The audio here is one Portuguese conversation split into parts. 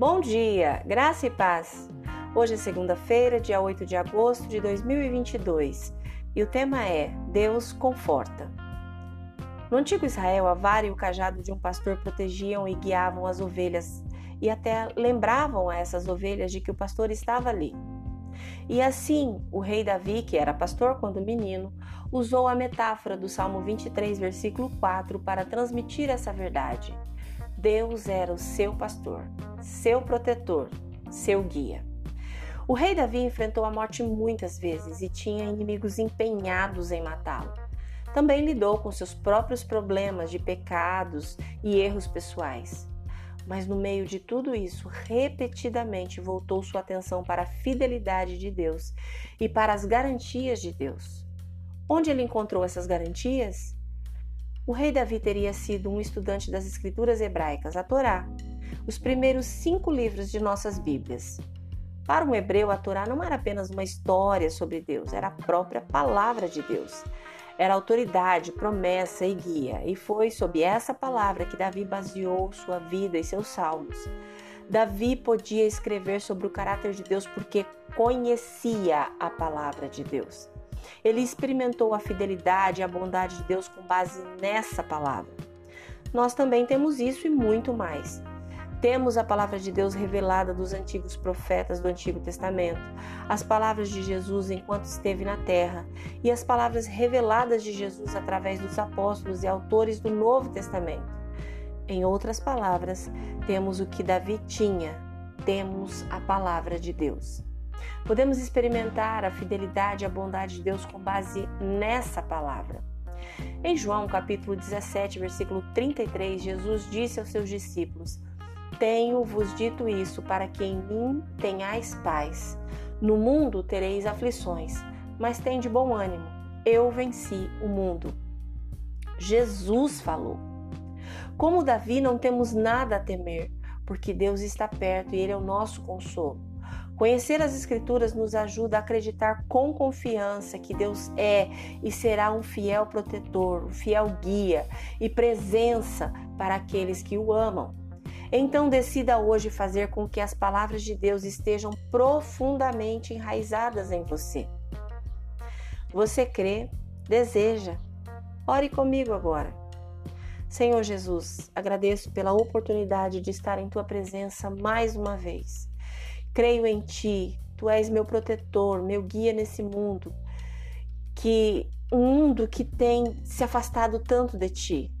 Bom dia, graça e paz. Hoje é segunda-feira, dia 8 de agosto de 2022 e o tema é Deus conforta. No antigo Israel, a vara e o cajado de um pastor protegiam e guiavam as ovelhas e até lembravam a essas ovelhas de que o pastor estava ali. E assim, o rei Davi, que era pastor quando menino, usou a metáfora do Salmo 23, versículo 4 para transmitir essa verdade. Deus era o seu pastor, seu protetor, seu guia. O rei Davi enfrentou a morte muitas vezes e tinha inimigos empenhados em matá-lo. Também lidou com seus próprios problemas de pecados e erros pessoais. Mas no meio de tudo isso, repetidamente voltou sua atenção para a fidelidade de Deus e para as garantias de Deus. Onde ele encontrou essas garantias? O rei Davi teria sido um estudante das escrituras hebraicas, a Torá, os primeiros cinco livros de nossas Bíblias. Para um hebreu, a Torá não era apenas uma história sobre Deus, era a própria palavra de Deus. Era autoridade, promessa e guia, e foi sob essa palavra que Davi baseou sua vida e seus salmos. Davi podia escrever sobre o caráter de Deus porque conhecia a palavra de Deus. Ele experimentou a fidelidade e a bondade de Deus com base nessa palavra. Nós também temos isso e muito mais. Temos a palavra de Deus revelada dos antigos profetas do Antigo Testamento, as palavras de Jesus enquanto esteve na terra e as palavras reveladas de Jesus através dos apóstolos e autores do Novo Testamento. Em outras palavras, temos o que Davi tinha, temos a palavra de Deus. Podemos experimentar a fidelidade e a bondade de Deus com base nessa palavra. Em João capítulo 17, versículo 33, Jesus disse aos seus discípulos: tenho-vos dito isso para que em mim tenhais paz. No mundo tereis aflições, mas tem de bom ânimo. Eu venci o mundo. Jesus falou. Como Davi, não temos nada a temer, porque Deus está perto e Ele é o nosso consolo. Conhecer as Escrituras nos ajuda a acreditar com confiança que Deus é e será um fiel protetor, um fiel guia e presença para aqueles que o amam. Então decida hoje fazer com que as palavras de Deus estejam profundamente enraizadas em você. Você crê, deseja. Ore comigo agora. Senhor Jesus, agradeço pela oportunidade de estar em tua presença mais uma vez. Creio em ti, tu és meu protetor, meu guia nesse mundo, que um mundo que tem se afastado tanto de ti.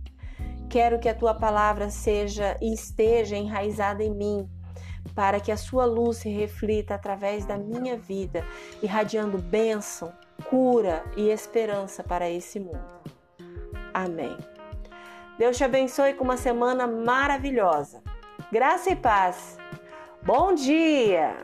Quero que a tua palavra seja e esteja enraizada em mim, para que a sua luz se reflita através da minha vida, irradiando bênção, cura e esperança para esse mundo. Amém. Deus te abençoe com uma semana maravilhosa. Graça e paz. Bom dia!